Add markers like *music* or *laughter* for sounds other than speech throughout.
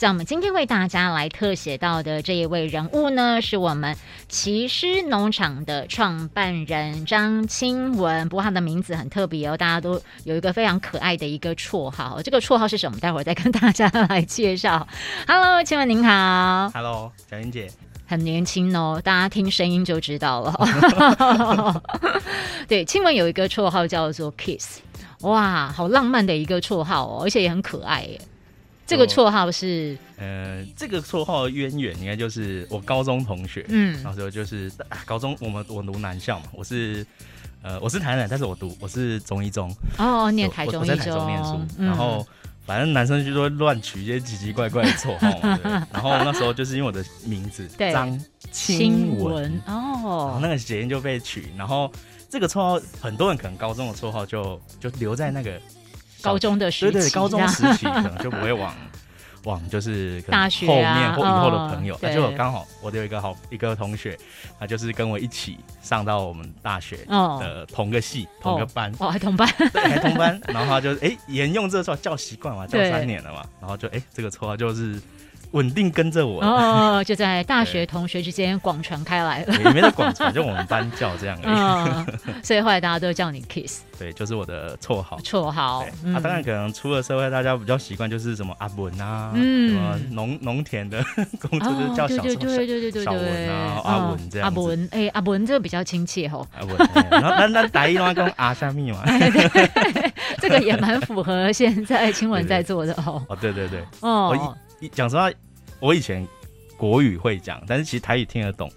在我们今天为大家来特写到的这一位人物呢，是我们奇诗农场的创办人张清文。不过他的名字很特别哦，大家都有一个非常可爱的一个绰号。这个绰号是什么？待会儿再跟大家来介绍。*laughs* Hello，清文您好。Hello，小英姐。很年轻哦，大家听声音就知道了。*laughs* 对，清文有一个绰号叫做 Kiss，哇，好浪漫的一个绰号哦，而且也很可爱耶。这个绰号是，呃，这个绰号的渊源应该就是我高中同学，嗯，那时候就是高中我们我读南校嘛，我是呃我是台南，但是我读我是中一中。哦，念台中一中。念书，然后反正男生就会乱取一些奇奇怪怪的绰号嘛，*laughs* 然后那时候就是因为我的名字张清文。哦，那个谐音就被取，然后这个绰号很多人可能高中的绰号就就留在那个。高中的时期，对对，高中时期 *laughs* 可能就不会往 *laughs* 往就是大学后面或以后的朋友，那就刚好我有一个好一个同学，他就是跟我一起上到我们大学的同个系同个班，哦，还同班，*laughs* 对，还同班，然后他就哎沿用这个绰号叫习惯嘛，叫三年了嘛，然后就哎这个绰号就是。稳定跟着我哦，就在大学同学之间广传开来了。也没在广传，就我们班叫这样而已。*laughs* 所以后来大家都叫你 Kiss。*laughs* 对，就是我的绰号。绰号啊，当然可能出了社会，大家比较习惯就是什么阿文啊，什么农农田的工作就叫小对对对对小文啊，阿文这样。阿文，哎，阿文这个比较亲切吼。阿文，然后那那打一话跟阿下密嘛，*laughs* 这个也蛮符合现在亲文在做的哦。哦，对对对，哦。讲实话，我以前国语会讲，但是其实台语听得懂，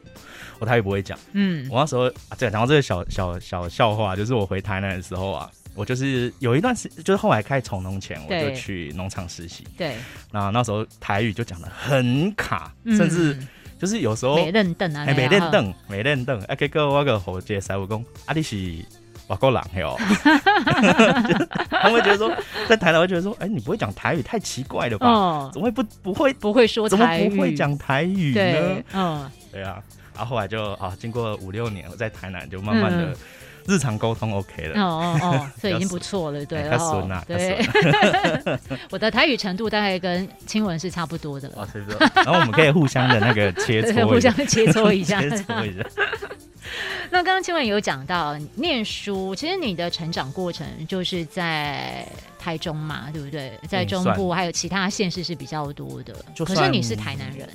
我台语不会讲。嗯，我那时候啊，对讲到这个小小小笑话，就是我回台南的时候啊，我就是有一段时，就是后来开始从农前，我就去农场实习。对，那那时候台语就讲的很卡，甚至就是有时候没认凳啊，没认凳，没认凳。哎，哥，我个伙计师傅讲，啊，你是。瓦够狼哟，*laughs* 他们会觉得说，在台南会觉得说，哎，你不会讲台语，太奇怪了吧？哦怎么会不不会不会说？怎么不会讲台语呢？嗯，对啊，然后后来就啊，经过五六年，我在台南就慢慢的日常沟通 OK 了。哦哦哦，*laughs* 这已经不错了，对。太顺了，对。*laughs* 我的台语程度大概跟亲文是差不多的。哦，差不多。然后我们可以互相的那个切磋，互相切磋一下，切磋一下。*laughs* 那刚刚青文有讲到念书，其实你的成长过程就是在台中嘛，对不对？在中部还有其他县市是比较多的。可是你是台南人，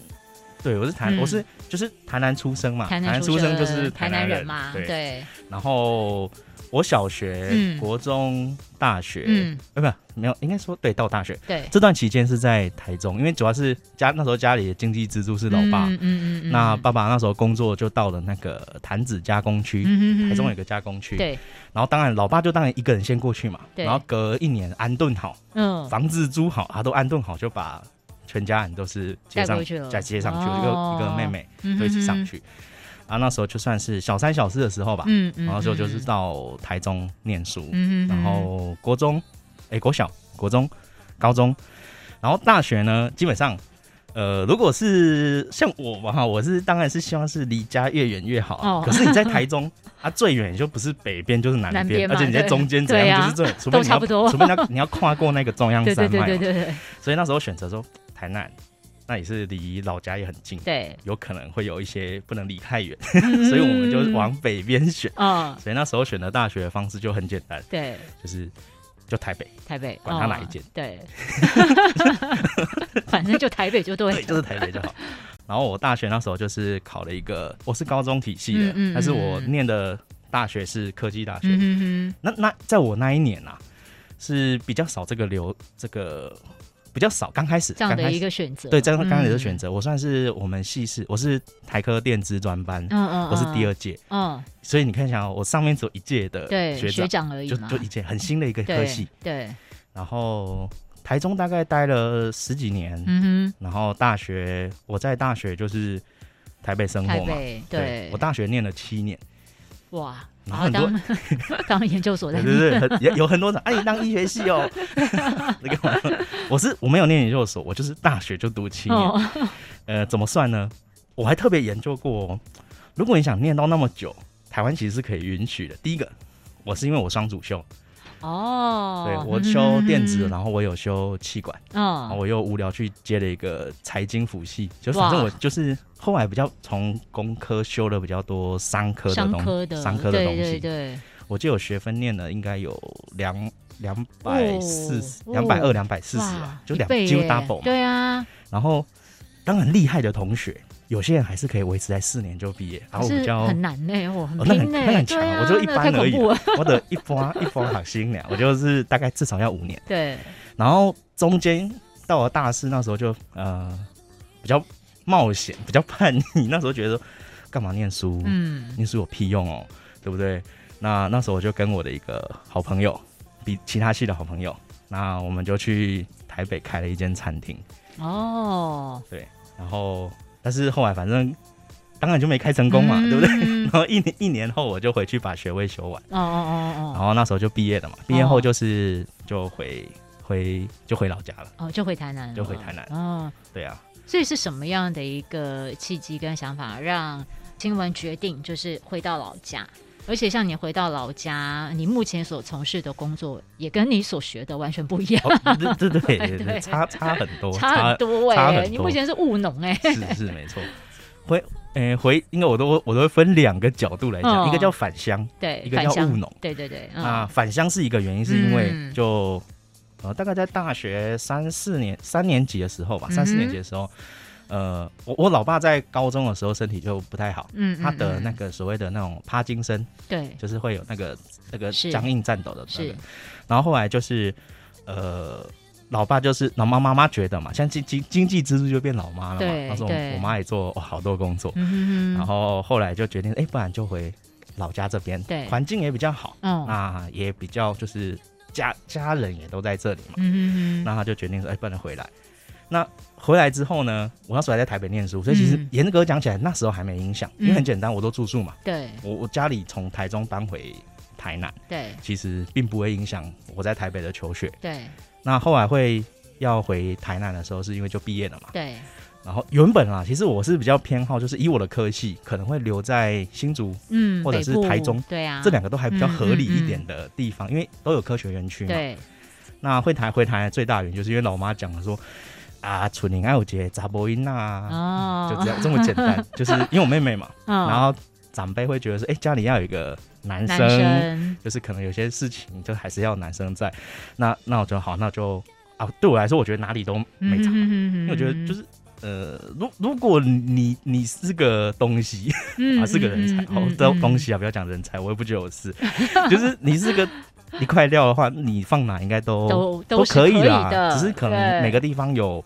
对，我是台，我是就是台南出生嘛，台南出生就是台南人嘛，对。然后。我小学、国中、大学，嗯，不没有，应该说对，到大学，对，这段期间是在台中，因为主要是家那时候家里的经济支柱是老爸，嗯嗯嗯，那爸爸那时候工作就到了那个潭子加工区，台中有个加工区，对，然后当然老爸就当然一个人先过去嘛，然后隔一年安顿好，嗯，房子租好，他都安顿好，就把全家人都是接上去了，再接上去，一个一个妹妹都一起上去。啊，那时候就算是小三小四的时候吧，嗯嗯，然后时候就是到台中念书，嗯然后国中，哎，国小、国中、高中，然后大学呢，基本上，呃，如果是像我嘛哈，我是当然是希望是离家越远越好，哦，可是你在台中，啊，最远就不是北边就是南边，而且你在中间怎样就是最，除非你要，除非你要你要跨过那个中央 *laughs* 山脉，对对对对对，所以那时候选择说台南。那也是离老家也很近，对，有可能会有一些不能离太远，*laughs* 所以我们就往北边选。嗯，所以那时候选的大学的方式就很简单，对，就是就台北，台北，管他哪一间，对，*laughs* 反正就台北就对，就是台北就好。*laughs* 然后我大学那时候就是考了一个，我是高中体系的，但是我念的大学是科技大学。嗯那那在我那一年啊，是比较少这个流这个。比较少，刚开始这样的一个选择，对，这样刚开始的选择，我算是我们系是，我是台科电资专班，嗯嗯，我是第二届，嗯，所以你看一下，我上面只有一届的学学长而已，就就一届很新的一个科系，对，然后台中大概待了十几年，嗯哼，然后大学我在大学就是台北生活嘛，对，我大学念了七年，哇。然后当 *laughs* 当研究所的，对对对，*laughs* 有有很多种。哎，你当医学系哦，*laughs* 那个我是我没有念研究所，我就是大学就读七年。呃，怎么算呢？我还特别研究过，如果你想念到那么久，台湾其实是可以允许的。第一个，我是因为我双主修，哦，对我修电子，然后我有修气管，嗯，我又无聊去接了一个财经辅系，就反正我就是后来比较从工科修了比较多商科的东西，商科的。东西，对，我记得我学分念了应该有两两百四十、两百二、两百四十啊，就两几乎 double，对啊，然后当然厉害的同学。有些人还是可以维持在四年就毕业，然后比较很难呢，我，很拼呢，很强，我就一般而已，*laughs* 我的一波一波好心凉，我就是大概至少要五年。对，然后中间到了大四那时候就呃比较冒险，比较叛逆，*laughs* 那时候觉得干嘛念书？嗯，念书有屁用哦，对不对？那那时候我就跟我的一个好朋友，比其他系的好朋友，那我们就去台北开了一间餐厅。哦，对，然后。但是后来反正当然就没开成功嘛，对不对？*laughs* 然后一年一年后我就回去把学位修完。哦哦哦哦。然后那时候就毕业了嘛，毕业后就是就回回就回老家了。哦，就回台南。就回台南。哦，对啊。所以是什么样的一个契机跟想法让新闻决定就是回到老家？而且像你回到老家，你目前所从事的工作也跟你所学的完全不一样。对对对 *laughs* 对，差差很多，差很多哎！你目前是务农哎，是是没错。回诶回，应该我都我都会分两个角度来讲，一个叫返乡，对，一个叫务农，对对对。啊，返乡是一个原因，是因为就呃大概在大学三四年三年级的时候吧，三四年级的时候。呃，我我老爸在高中的时候身体就不太好，嗯，他的那个所谓的那种帕金森，对，就是会有那个那个僵硬颤抖的那个，然后后来就是呃，老爸就是老妈妈妈觉得嘛，像经经经济支柱就变老妈了嘛，他说我妈也做好多工作，嗯然后后来就决定，哎，不然就回老家这边，对，环境也比较好，嗯，那也比较就是家家人也都在这里嘛，嗯嗯那他就决定说，哎，不能回来。那回来之后呢？我那时候还在台北念书，所以其实严格讲起来，那时候还没影响，因为很简单，我都住宿嘛。对，我我家里从台中搬回台南，对，其实并不会影响我在台北的求学。对，那后来会要回台南的时候，是因为就毕业了嘛。对，然后原本啊，其实我是比较偏好，就是以我的科系，可能会留在新竹，嗯，或者是台中，对啊，这两个都还比较合理一点的地方，因为都有科学园区嘛。对，那会台回台最大原因，就是因为老妈讲了说。啊，纯宁爱有节杂波音呐，就这样这么简单，*laughs* 就是因为我妹妹嘛，然后长辈会觉得说，哎，家里要有一个男生，就是可能有些事情就还是要男生在，那那我觉得好，那就啊，对我来说，我觉得哪里都没差，因为我觉得就是呃，如如果你你是个东西，啊，是个人才，哦，东东西啊，不要讲人才，我也不觉得我是，就是你是个。*laughs* 一块料的话，你放哪应该都都都可以的，只是可能每个地方有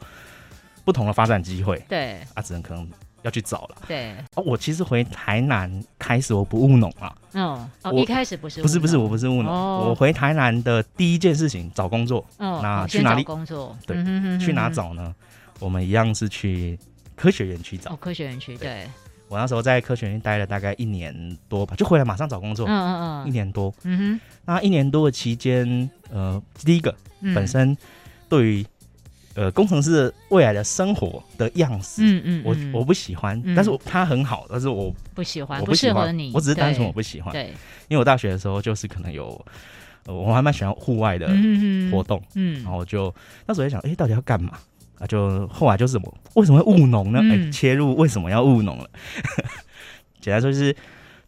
不同的发展机会。对，啊，只能可能要去找了。对，哦，我其实回台南开始我不务农啊。哦，哦，一开始不是不是不是我不是务农，我回台南的第一件事情找工作。哦，那去哪里工作？对，去哪找呢？我们一样是去科学园区找。哦，科学园区，对。我那时候在科学院待了大概一年多吧，就回来马上找工作。嗯嗯嗯，一年多。嗯哼，那一年多的期间，呃，第一个本身对于呃工程师的未来的生活的样式，嗯嗯，我我不喜欢，但是他很好，但是我不喜欢，我不适合你，我只是单纯我不喜欢。对，因为我大学的时候就是可能有，我还蛮喜欢户外的活动，嗯，然后就那时候在想，哎，到底要干嘛？啊，就后来就是我为什么会务农呢？哎，切入为什么要务农了？*laughs* 简单说就是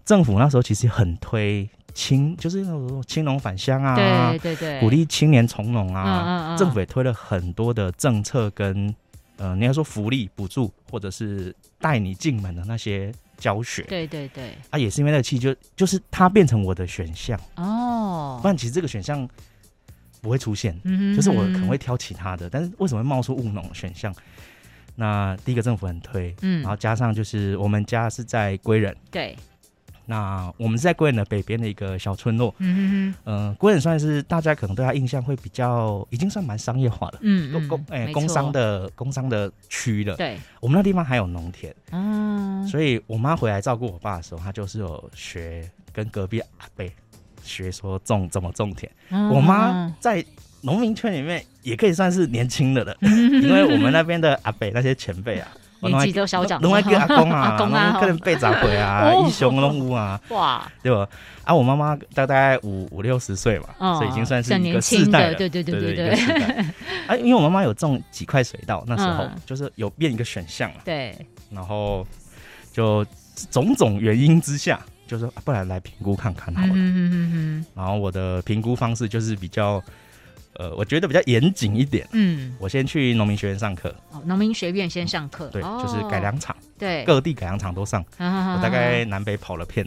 政府那时候其实很推青，就是那种青农返乡啊，对对对，鼓励青年从农啊。政府也推了很多的政策跟呃，你要说福利补助，或者是带你进门的那些教学。对对对，啊，也是因为那个气，就就是它变成我的选项哦。不然其实这个选项。不会出现，就是我可能会挑其他的，但是为什么会冒出务农选项？那第一个政府很推，嗯，然后加上就是我们家是在归仁，对，那我们是在归仁的北边的一个小村落，嗯嗯嗯，归仁算是大家可能对他印象会比较，已经算蛮商业化了，嗯工工哎工商的工商的区了，对，我们那地方还有农田，嗯，所以我妈回来照顾我爸的时候，她就是有学跟隔壁阿伯。学说种怎么种田，我妈在农民圈里面也可以算是年轻的了，*laughs* 因为我们那边的阿北那些前辈啊，*laughs* 年纪都小长，拢爱叫阿公啊，*laughs* 公啊，可能八十岁啊，一雄拢有啊，哇，对吧？啊，我妈妈大概五五六十岁嘛，所以已经算是一个世代了，对对对对对。啊，因为我妈妈有种几块水稻，那时候就是有变一个选项嘛，对，然后就种种原因之下，就说不然来评估看看好了。嗯嗯嗯嗯。然后我的评估方式就是比较。呃，我觉得比较严谨一点。嗯，我先去农民学院上课。哦，农民学院先上课。对，就是改良场。对，各地改良场都上。我大概南北跑了遍。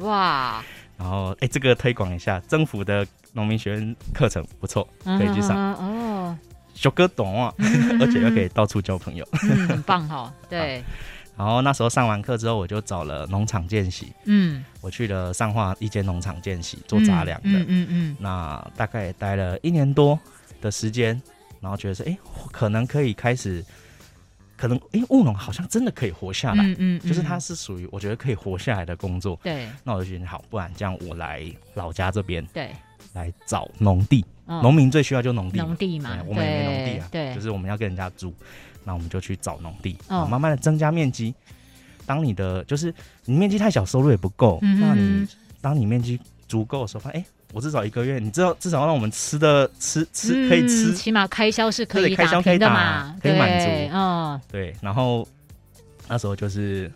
哇！*laughs* 然后，哎，这个推广一下，政府的农民学院课程不错，可以去上。哦，小哥懂啊，*laughs* 而且又可以到处交朋友。很棒哈，对。*laughs* 然后那时候上完课之后，我就找了农场见习。嗯，我去了上化一间农场见习，做杂粮的。嗯嗯嗯。那大概待了一年多的时间，然后觉得说，哎，可能可以开始，可能，哎，务农好像真的可以活下来。嗯嗯。就是它是属于我觉得可以活下来的工作。对。那我就觉得好，不然这样我来老家这边。对。来找农地，农民最需要就农地。农地嘛，我们也没农地啊。对。就是我们要跟人家租。那我们就去找农地，慢慢的增加面积。当你的就是你面积太小，收入也不够。那你当你面积足够的时候，发现哎，我至少一个月，你知道至少让我们吃的吃吃可以吃，起码开销是可以开销可以打，可以满足。嗯，对。然后那时候就是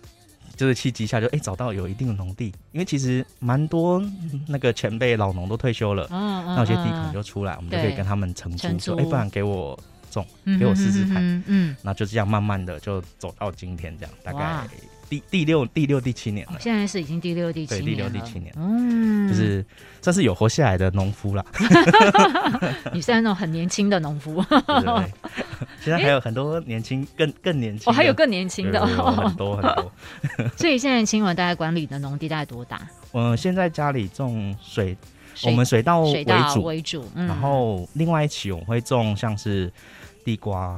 就是契机下就哎找到有一定的农地，因为其实蛮多那个前辈老农都退休了，嗯嗯，那有些地可能就出来，我们就可以跟他们承租，说哎，不然给我。种给我试试看，嗯，那就这样慢慢的就走到今天这样，大概第第六第六第七年了。现在是已经第六第七年，第六第七年，嗯，就是算是有活下来的农夫了。*laughs* 你是那种很年轻的农夫，对 *laughs* 现在还有很多年轻更更年轻，哦，还有更年轻的，很多很多。*laughs* 所以现在青文大概管理的农地大概多大？嗯，现在家里种水，我们水稻为主。为主，然后另外一期我们会种像是。地瓜、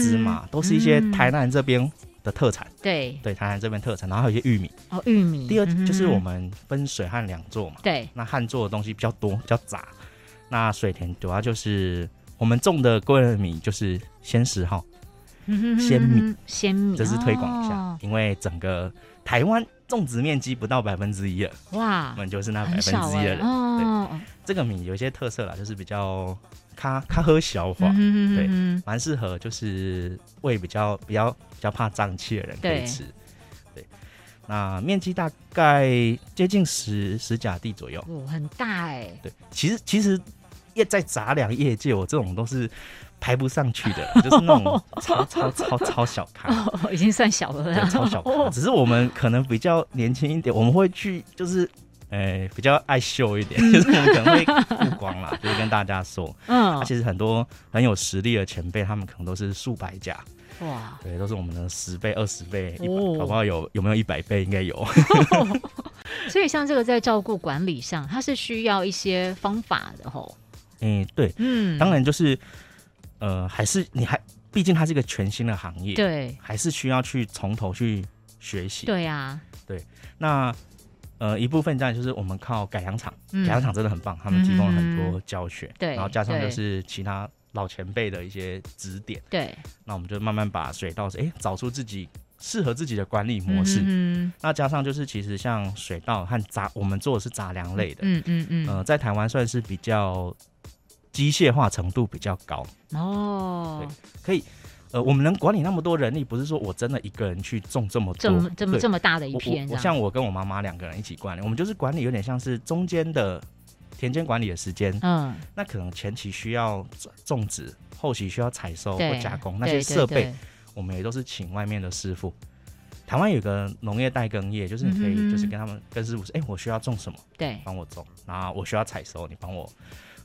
芝麻都是一些台南这边的特产。对对，台南这边特产，然后还有一些玉米。哦，玉米。第二就是我们分水旱两座嘛。对。那旱做的东西比较多，比较杂。那水田主要就是我们种的桂仁米，就是鲜食哈，鲜米，鲜米。这是推广一下，因为整个台湾种植面积不到百分之一了。哇。我们就是那百分之一的人。哦。对。这个米有一些特色啦，就是比较。咖咖喝消化，对，蛮适合，就是胃比较比较比较怕胀气的人可以吃。对，那面积大概接近十十甲地左右，哦，很大哎。对，其实其实业在杂粮业界，我这种都是排不上去的，*laughs* 就是那种 *laughs* 超超超超小咖，已经算小了，超小咖。只是我们可能比较年轻一点，我们会去就是。诶，比较爱秀一点，就是我们可能会曝光啦，*laughs* 就是跟大家说，嗯，其实很多很有实力的前辈，他们可能都是数百家，哇，对，都是我们的十倍、二十倍，好不好？有有没有一百倍？应该有。所以像这个在照顾管理上，它是需要一些方法的吼。嗯，对，嗯，当然就是，呃，还是你还，毕竟它是一个全新的行业，对，还是需要去从头去学习。对呀，对，那。呃，一部分这样就是我们靠改良场，改良场真的很棒，他们提供了很多教学，对，然后加上就是其他老前辈的一些指点，对，那我们就慢慢把水稻，哎，找出自己适合自己的管理模式。嗯，那加上就是其实像水稻和杂，我们做的是杂粮类的，嗯嗯嗯，呃，在台湾算是比较机械化程度比较高哦，对，可以。呃，我们能管理那么多人力，不是说我真的一个人去种这么多，这么这么这么大的一片。我像我跟我妈妈两个人一起管理，我们就是管理有点像是中间的田间管理的时间。嗯，那可能前期需要种植，后期需要采收或加工那些设备，我们也都是请外面的师傅。台湾有个农业代耕业，就是你可以就是跟他们跟师傅说，哎，我需要种什么，对，帮我种，然后我需要采收，你帮我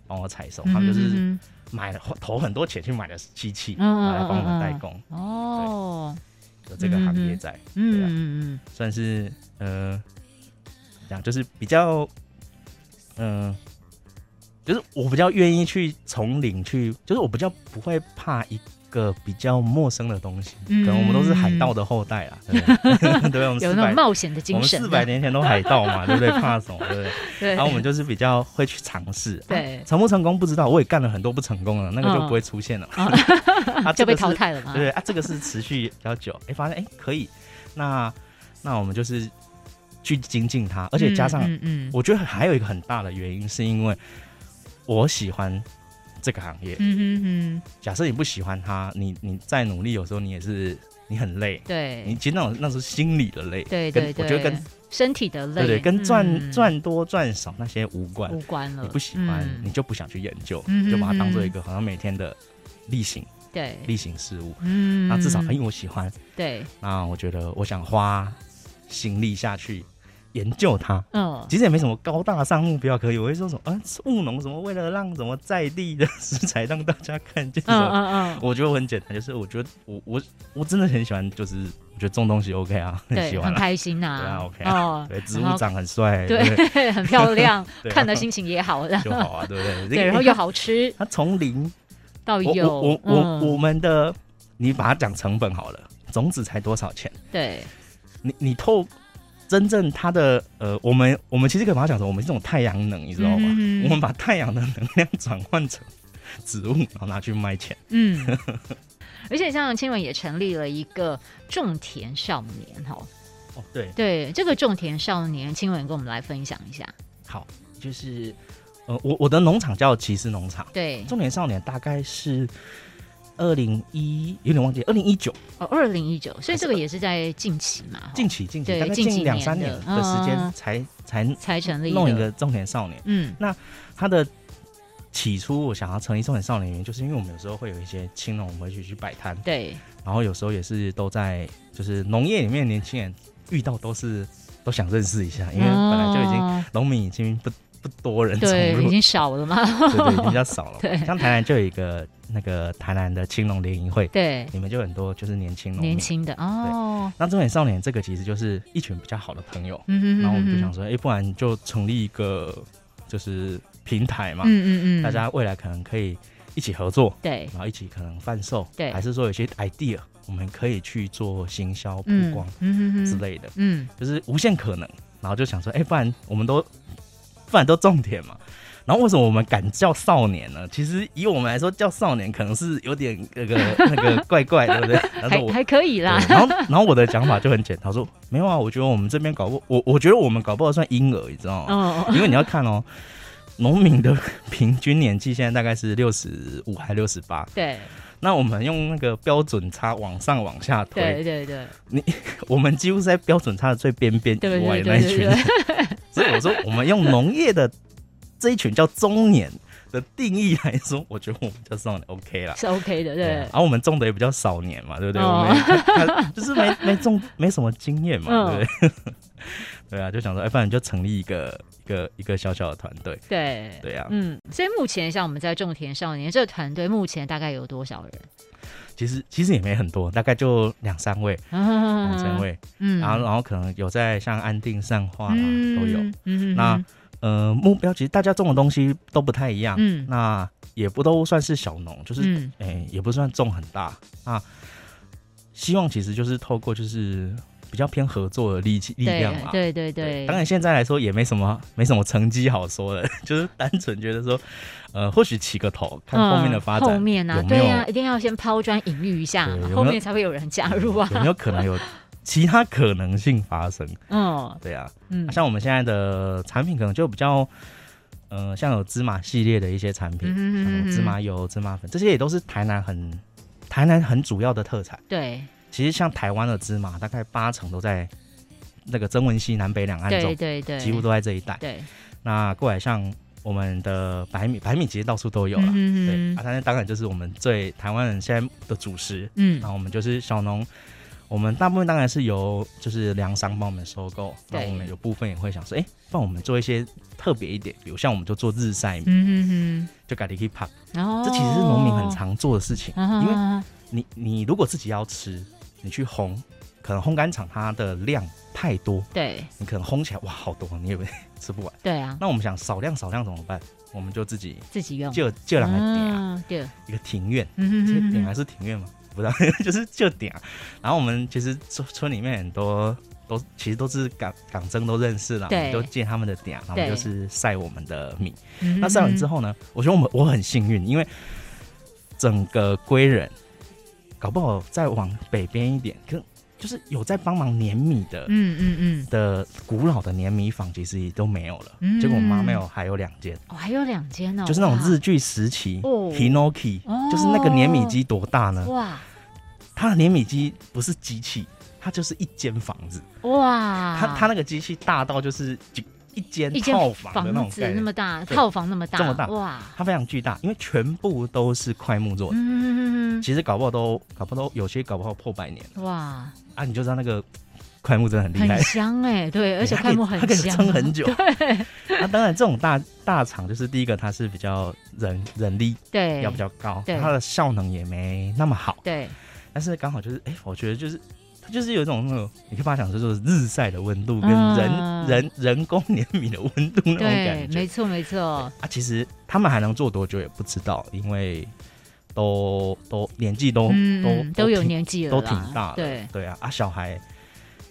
帮我采收，他们就是。买了投很多钱去买的机器，来帮我们代工。哦，有这个行业在，嗯嗯嗯，算是呃，讲就是比较，嗯，就是我比较愿意去从零去，就是我比较不会怕一个比较陌生的东西，可能我们都是海盗的后代啊，对不对？*laughs* 有那种冒险的精神。我们四百年前都海盗嘛，*laughs* 对不对？怕什么？对不对？*laughs* 对。然后我们就是比较会去尝试，对，成不成功不知道，我也干了很多不成功的，那个就不会出现了，就被淘汰了嘛。对啊，这个是持续比较久，哎，发现哎可以，那那我们就是去精进它，而且加上，嗯嗯，我觉得还有一个很大的原因是因为我喜欢。这个行业，嗯哼哼。假设你不喜欢它，你你再努力，有时候你也是你很累。对，你其实那种那是心理的累。对对对，我觉得跟身体的累，对对，跟赚赚多赚少那些无关，无关了。你不喜欢，你就不想去研究，就把它当做一个好像每天的例行，对例行事务。嗯，那至少因为我喜欢，对，那我觉得我想花心力下去。研究它，嗯，其实也没什么高大上目标可以。我会说什么啊，务农什么，为了让什么在地的食材让大家看见。嗯嗯嗯，我觉得很简单，就是我觉得我我我真的很喜欢，就是我觉得种东西 OK 啊，很喜欢，很开心呐，对啊 OK 哦，对，植物长很帅，对，很漂亮，*laughs* 看的心情也好，就好啊，对不对？对，然后又好吃。它从零到有，我我我们的，你把它讲成本好了，种子才多少钱？对，你你透。真正它的呃，我们我们其实可以把它讲成我们这种太阳能，你知道吗？我们把太阳的能量转换成植物，然后拿去卖钱。嗯，*laughs* 而且像青文也成立了一个种田少年，哈。哦，对对，这个种田少年，青文跟我们来分享一下。好，就是呃，我我的农场叫骑士农场，对，种田少年大概是。二零一有点忘记，二零一九。哦，二零一九，所以这个也是在近期嘛，近期近期大概近两三年的时间才才才成立弄一个中年少年。嗯，那他的起初我想要成立中年少年，原因就是因为我们有时候会有一些青农，我们会去去摆摊，对，然后有时候也是都在就是农业里面，年轻人遇到都是都想认识一下，因为本来就已经农民已经不。不多人对，已经少了嘛，对 *laughs* 对，比较少了。*laughs* 对，像台南就有一个那个台南的青龙联谊会，对，你们就很多就是年轻农年轻的哦。那中年少年这个其实就是一群比较好的朋友，嗯然后我们就想说，哎，不然就成立一个就是平台嘛，嗯嗯嗯，大家未来可能可以一起合作，对，然后一起可能贩售，对，还是说有些 idea 我们可以去做行销曝光，之类的，嗯，就是无限可能。然后就想说，哎，不然我们都。不然都种田嘛，然后为什么我们敢叫少年呢？其实以我们来说，叫少年可能是有点那个 *laughs* 那个怪怪，对不对？还还可以啦。然后然后我的讲法就很简单，说没有啊，我觉得我们这边搞不，我我觉得我们搞不好算婴儿，你知道吗？哦。因为你要看哦，农民的平均年纪现在大概是六十五还六十八。对。那我们用那个标准差往上往下推，对对对。你我们几乎是在标准差的最边边以外那一群。*laughs* 所以我说，我们用农业的这一群叫中年的定义来说，我觉得我们叫少年 OK 了，是 OK 的，对。然后我们种的也比较少年嘛，对不对？我们就是没没种，没什么经验嘛，对不对？*laughs* 对啊，就想说，哎，不然就成立一个一个一个小小的团队。对对啊，嗯。所以目前像我们在种田少年这个团队，目前大概有多少人？其实其实也没很多，大概就两三位，*laughs* 两三位，嗯，然后然后可能有在像安定善化啦都有，嗯那呃目标其实大家种的东西都不太一样，嗯，那也不都算是小农，就是哎也不算种很大啊，希望其实就是透过就是。比较偏合作的力气力量嘛，对对对。当然现在来说也没什么没什么成绩好说的，*laughs* 就是单纯觉得说，呃，或许起个头，看后面的发展。后面啊，对啊，一定要先抛砖引玉一下，后面才会有人加入啊。有没有可能有其他可能性发生？嗯，对啊，嗯，像我们现在的产品可能就比较，呃，像有芝麻系列的一些产品嗯，芝麻油、芝麻粉，这些也都是台南很台南很主要的特产。对。其实像台湾的芝麻，大概八成都在那个曾文溪南北两岸种，对对，几乎都在这一带。对，那过来像我们的白米，白米其实到处都有了。对，啊，但当然就是我们最台湾人现在的主食。嗯，然后我们就是小农，我们大部分当然是由就是粮商帮我们收购。那我们有部分也会想说，哎，帮我们做一些特别一点，比如像我们就做日晒米，嗯哼，就咖喱可以泡。哦，这其实是农民很常做的事情，因为你你如果自己要吃。你去烘，可能烘干厂它的量太多，对，你可能烘起来哇好多，你也会吃不完。对啊，那我们想少量少量怎么办？我们就自己自己用，就就两个点，对，一个庭院，这点还是庭院吗？不知道，*laughs* 就是就点。然后我们其实村村里面很多都其实都是港港真都认识了，对，都借他们的点，然后就是晒我们的米。那晒完之后呢，我觉得我们我很幸运，因为整个归人搞不好再往北边一点，可。就是有在帮忙碾米的，嗯嗯嗯。的古老的碾米坊，其实也都没有了。结果我妈没有，还有两间。哦，还有两间哦，就是那种日剧时期，Hinoki，就是那个碾米机多大呢？哇，它的碾米机不是机器，它就是一间房子。哇，它它那个机器大到就是一间套房的那种子那么大，套房那么大，这么大哇，它非常巨大，因为全部都是块木做的。嗯嗯嗯，其实搞不好都搞不好都有些搞不好破百年哇。啊，你就知道那个块木真的很厉害，很香哎，对，*laughs* 而且块木很香，可以撑很久。对，啊，当然这种大大厂就是第一个，它是比较人人力对。要比较高，它的效能也没那么好。对，但是刚好就是，哎，我觉得就是它就是有一种那种，你可以把它想说就是日晒的温度跟人人人工碾米的温度那种感觉，没错没错。啊，其实他们还能做多久也不知道，因为。都都年纪都都都有年纪了，都挺大的。对对啊，啊，小孩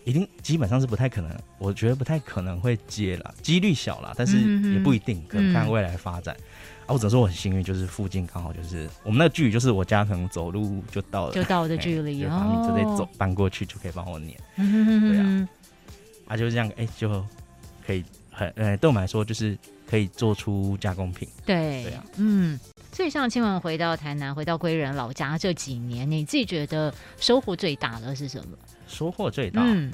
一定基本上是不太可能，我觉得不太可能会接了，几率小了，但是也不一定，可能看未来发展。啊，我只能说我很幸运，就是附近刚好就是我们那个距离，就是我家可能走路就到了，就到的距离，然后你直接走搬过去就可以帮我碾。对啊，啊，就这样，哎，就可以很，呃，对我们来说就是可以做出加工品。对对啊，嗯。所以，像亲文回到台南，回到归仁老家这几年，你自己觉得收获最大的是什么？收获最大，嗯，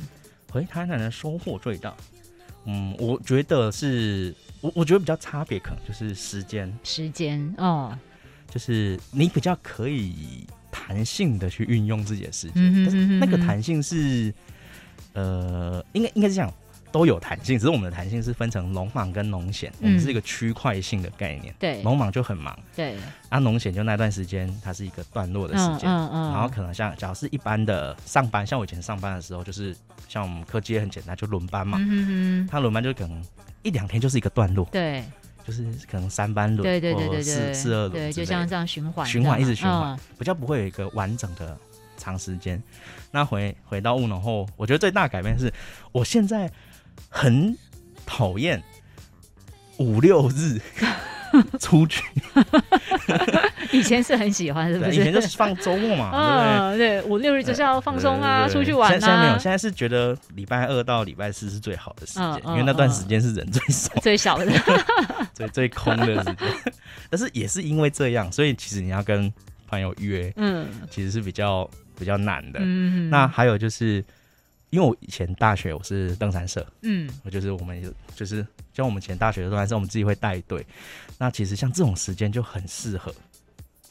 回台南的收获最大，嗯，我觉得是，我我觉得比较差别，可能就是时间，时间哦，就是你比较可以弹性的去运用自己的时间，但是那个弹性是，呃，应该应该是这样。都有弹性，只是我们的弹性是分成农忙跟农闲，我们是一个区块性的概念。对，农忙就很忙，对，啊，农闲就那段时间它是一个段落的时间，嗯嗯，然后可能像假如是一般的上班，像我以前上班的时候，就是像我们科技也很简单，就轮班嘛，嗯嗯，他轮班就可能一两天就是一个段落，对，就是可能三班轮，对对对对对，四四二轮，对，就像这样循环，循环一直循环，比较不会有一个完整的长时间。那回回到务农后，我觉得最大改变是我现在。很讨厌五六日出去，以前是很喜欢，是不是？以前就是放周末嘛，对不对？对，五六日就是要放松啊，出去玩啊。现在没有，现在是觉得礼拜二到礼拜四是最好的时间，因为那段时间是人最少、最少的、最 *laughs* 最空的时间。但是也是因为这样，所以其实你要跟朋友约，嗯，其实是比较比较难的。嗯，那还有就是。因为我以前大学我是登山社，嗯，我就是我们就是像我们以前大学的登山社，我们自己会带队。那其实像这种时间就很适合，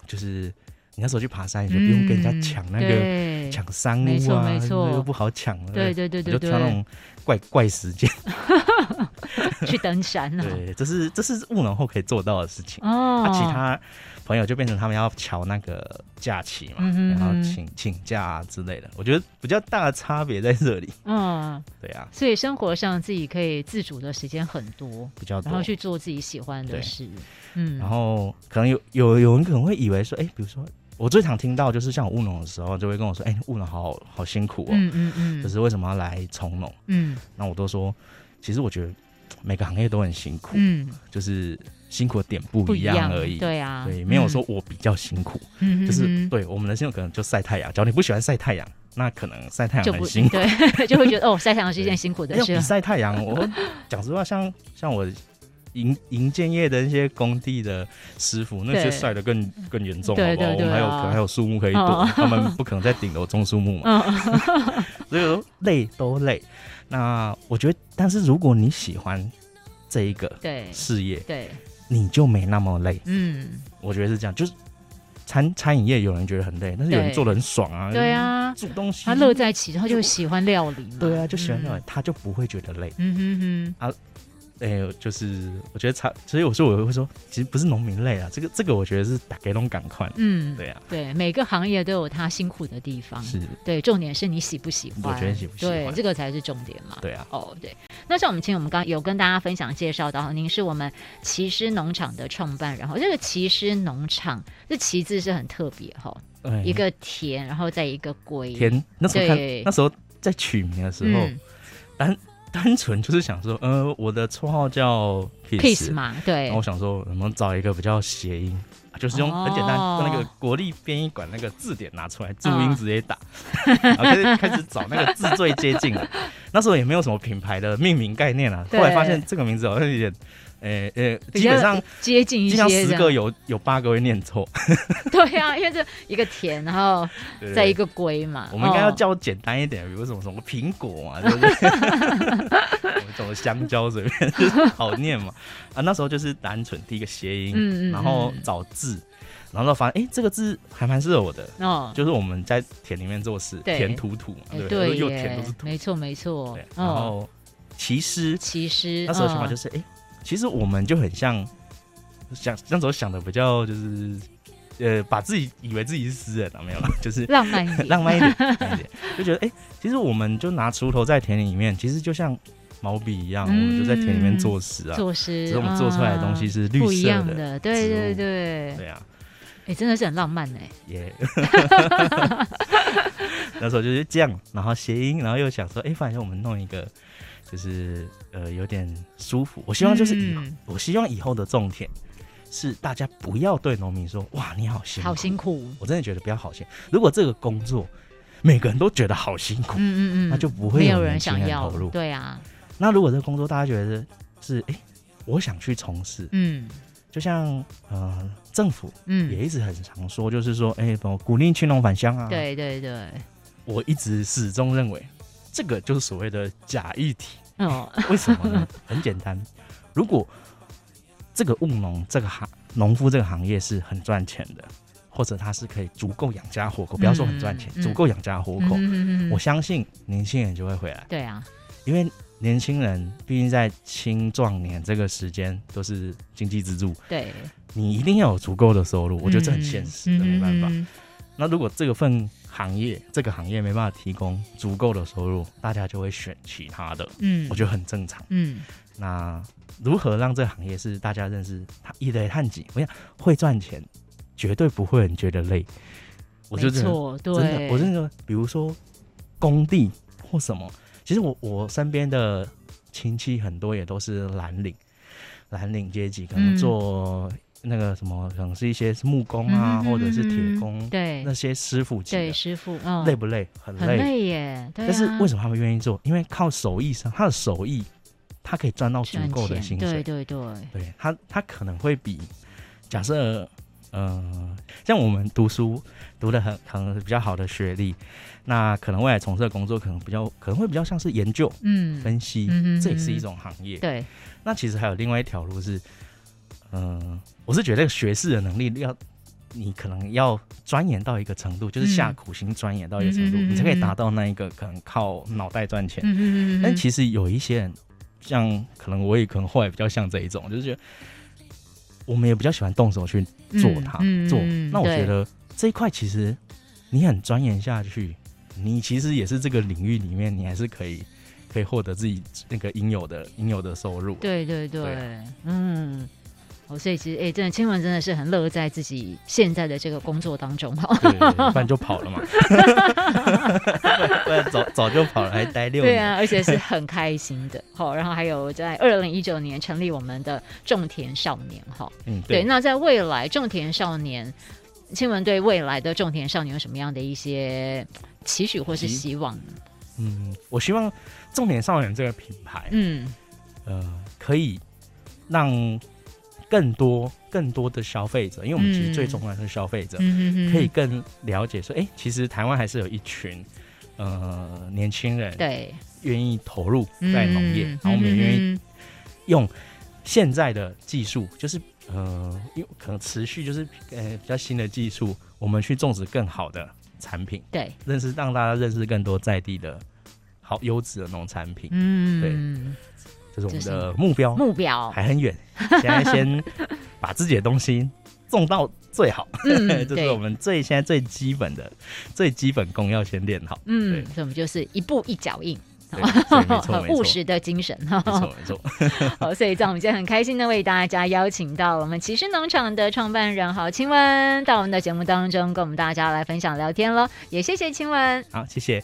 就是你那时候去爬山，你就不用跟人家抢那个抢山屋啊，又不好抢。对对对对，就挑那种怪怪时间 *laughs* 去登山了。对，这是这是务农后可以做到的事情哦。那其他。朋友就变成他们要瞧那个假期嘛，然后请请假啊之类的。我觉得比较大的差别在这里。嗯，对啊。所以生活上自己可以自主的时间很多，比较多，然后去做自己喜欢的事。嗯，然后可能有有有人可能会以为说，哎，比如说我最常听到就是像我务农的时候，就会跟我说，哎，务农好好辛苦哦。嗯嗯嗯。就是为什么要来从农？嗯，那我都说，其实我觉得每个行业都很辛苦。嗯，就是。辛苦的点不一样而已，对啊，对，没有说我比较辛苦，嗯，就是对我们的辛苦可能就晒太阳。只要你不喜欢晒太阳，那可能晒太阳很辛苦，*laughs* 对，就会觉得哦，晒太阳是一件辛苦的事。晒太阳，我讲实话，像像我营营建业的那些工地的师傅，那些晒的更更严重，好不好？我们还有可能还有树木可以躲，他们不可能在顶楼种树木嘛，*laughs* *laughs* 所以说累都累。那我觉得，但是如果你喜欢这一个对事业，对。你就没那么累，嗯，我觉得是这样，就是餐餐饮业有人觉得很累，但是有人做的很爽啊，对啊，煮东西。他乐在其中，他就喜欢料理嘛，对啊，就喜欢料理，他就不会觉得累，嗯哼哼。啊，哎，就是我觉得差，所以我说我会说，其实不是农民累啊，这个这个我觉得是打给龙赶快，嗯，对啊，对，每个行业都有他辛苦的地方，是。对，重点是你喜不喜欢，我觉得喜不喜欢，对，这个才是重点嘛，对啊，哦，对，那像我们今天我们刚有跟大家分享介绍到，您是我们奇师农场的创办，然后这个奇师农场这奇字是很特别哈，一个田，然后再一个龟，田，那时候看那时候在取名的时候，单。单纯就是想说，呃，我的绰号叫 Peace 嘛，对。然后我想说，能不能找一个比较谐音，就是用很简单，用那个国立编译馆那个字典拿出来，注音直接打，*laughs* 然后开始开始找那个字最接近的。那时候也没有什么品牌的命名概念啊，后来发现这个名字好像有点。诶诶，基本上接近一些，十个有有八个会念错。*laughs* 对呀，因为这一个田，然后再一个龟嘛。我们应该要叫简单一点，比如什么什么苹果嘛，对不对？*laughs* 什么香蕉随便，就是好念嘛。啊，那时候就是单纯第一个谐音，然后找字，然后发现哎，这个字还蛮适合我的。哦，就是我们在田里面做事，田土土嘛，对，又田都是土，没错没错。然后骑师，骑师，那时候想法就是哎。其实我们就很像想那时候想的比较就是，呃，把自己以为自己是诗人啊，没有了，*laughs* 就是浪漫一点，浪漫一点，*laughs* 就觉得哎，其实我们就拿锄头在田里面，其实就像毛笔一样，我们就在田里面作诗啊，作诗，只是我们做出来的东西是绿色的，对对对，对啊，哎，真的是很浪漫哎，耶，*laughs* 那时候就是这样，然后谐音，然后又想说，哎，反正我们弄一个。就是呃有点舒服，我希望就是以我希望以后的种田是大家不要对农民说哇你好辛苦，好辛苦，我真的觉得不要好辛苦。如果这个工作每个人都觉得好辛苦，嗯嗯嗯，那就不会有人想要。投入。对啊，那如果这个工作大家觉得是哎我想去从事，嗯，就像呃政府嗯。也一直很常说就是说哎鼓励青农返乡啊，对对对，我一直始终认为这个就是所谓的假议题。哦，为什么呢？很简单，如果这个务农这个行农夫这个行业是很赚钱的，或者他是可以足够养家活口，不要说很赚钱，足够养家活口，我相信年轻人就会回来。对啊，因为年轻人毕竟在青壮年这个时间都是经济支柱，对，你一定要有足够的收入，我觉得这很现实的，没办法。那如果这个份行业这个行业没办法提供足够的收入，大家就会选其他的。嗯，我觉得很正常。嗯，那如何让这个行业是大家认识他一雷探几？我想会赚钱，绝对不会很觉得累。我没错，真的，我真的，比如说工地或什么，其实我我身边的亲戚很多也都是蓝领，蓝领阶级，可能做。那个什么，可能是一些木工啊，或者是铁工，对那些师傅级对师傅，累不累？很累，很累耶。但是为什么他们愿意做？因为靠手艺上，他的手艺，他可以赚到足够的薪水。对对对，对他他可能会比假设，嗯，像我们读书读的很可能比较好的学历，那可能未来从事的工作可能比较可能会比较像是研究，嗯，分析，这也是一种行业。对，那其实还有另外一条路是。嗯，我是觉得学士的能力要，你可能要钻研到一个程度，就是下苦心钻研到一个程度，你才可以达到那一个可能靠脑袋赚钱。嗯嗯嗯。但其实有一些人，像可能我也可能后来比较像这一种，就是觉得我们也比较喜欢动手去做它做。那我觉得这一块其实你很钻研下去，你其实也是这个领域里面，你还是可以可以获得自己那个应有的应有的收入。对对对，嗯。所以其实，哎，真的，青文真的是很乐在自己现在的这个工作当中哈，不然就跑了嘛，*laughs* 不然早早就跑了，还待六年，对啊，而且是很开心的，*laughs* 好，然后还有在二零一九年成立我们的种田少年，哈，嗯，对，那在未来种田少年，青文对未来的种田少年有什么样的一些期许或是希望呢？嗯，我希望种田少年这个品牌，嗯，呃，可以让。更多更多的消费者，因为我们其实最重要是消费者，可以更了解说，哎，其实台湾还是有一群呃年轻人，对，愿意投入在农业，然后我们也愿意用现在的技术，就是呃，因可能持续就是呃比较新的技术，我们去种植更好的产品，对，认识让大家认识更多在地的好优质的农产品，嗯，对。这是我们的目标，目标还很远，现在先把自己的东西种到最好，*laughs* *laughs* 这是我们最现在最基本的最基本功要先练好。嗯，所以我们就是一步一脚印。很 *laughs* 务实的精神哈，没错没错。好，所以在我们今天很开心的为大家邀请到我们骑士农场的创办人郝清文到我们的节目当中，跟我们大家来分享聊天了。也谢谢清文，好，谢谢。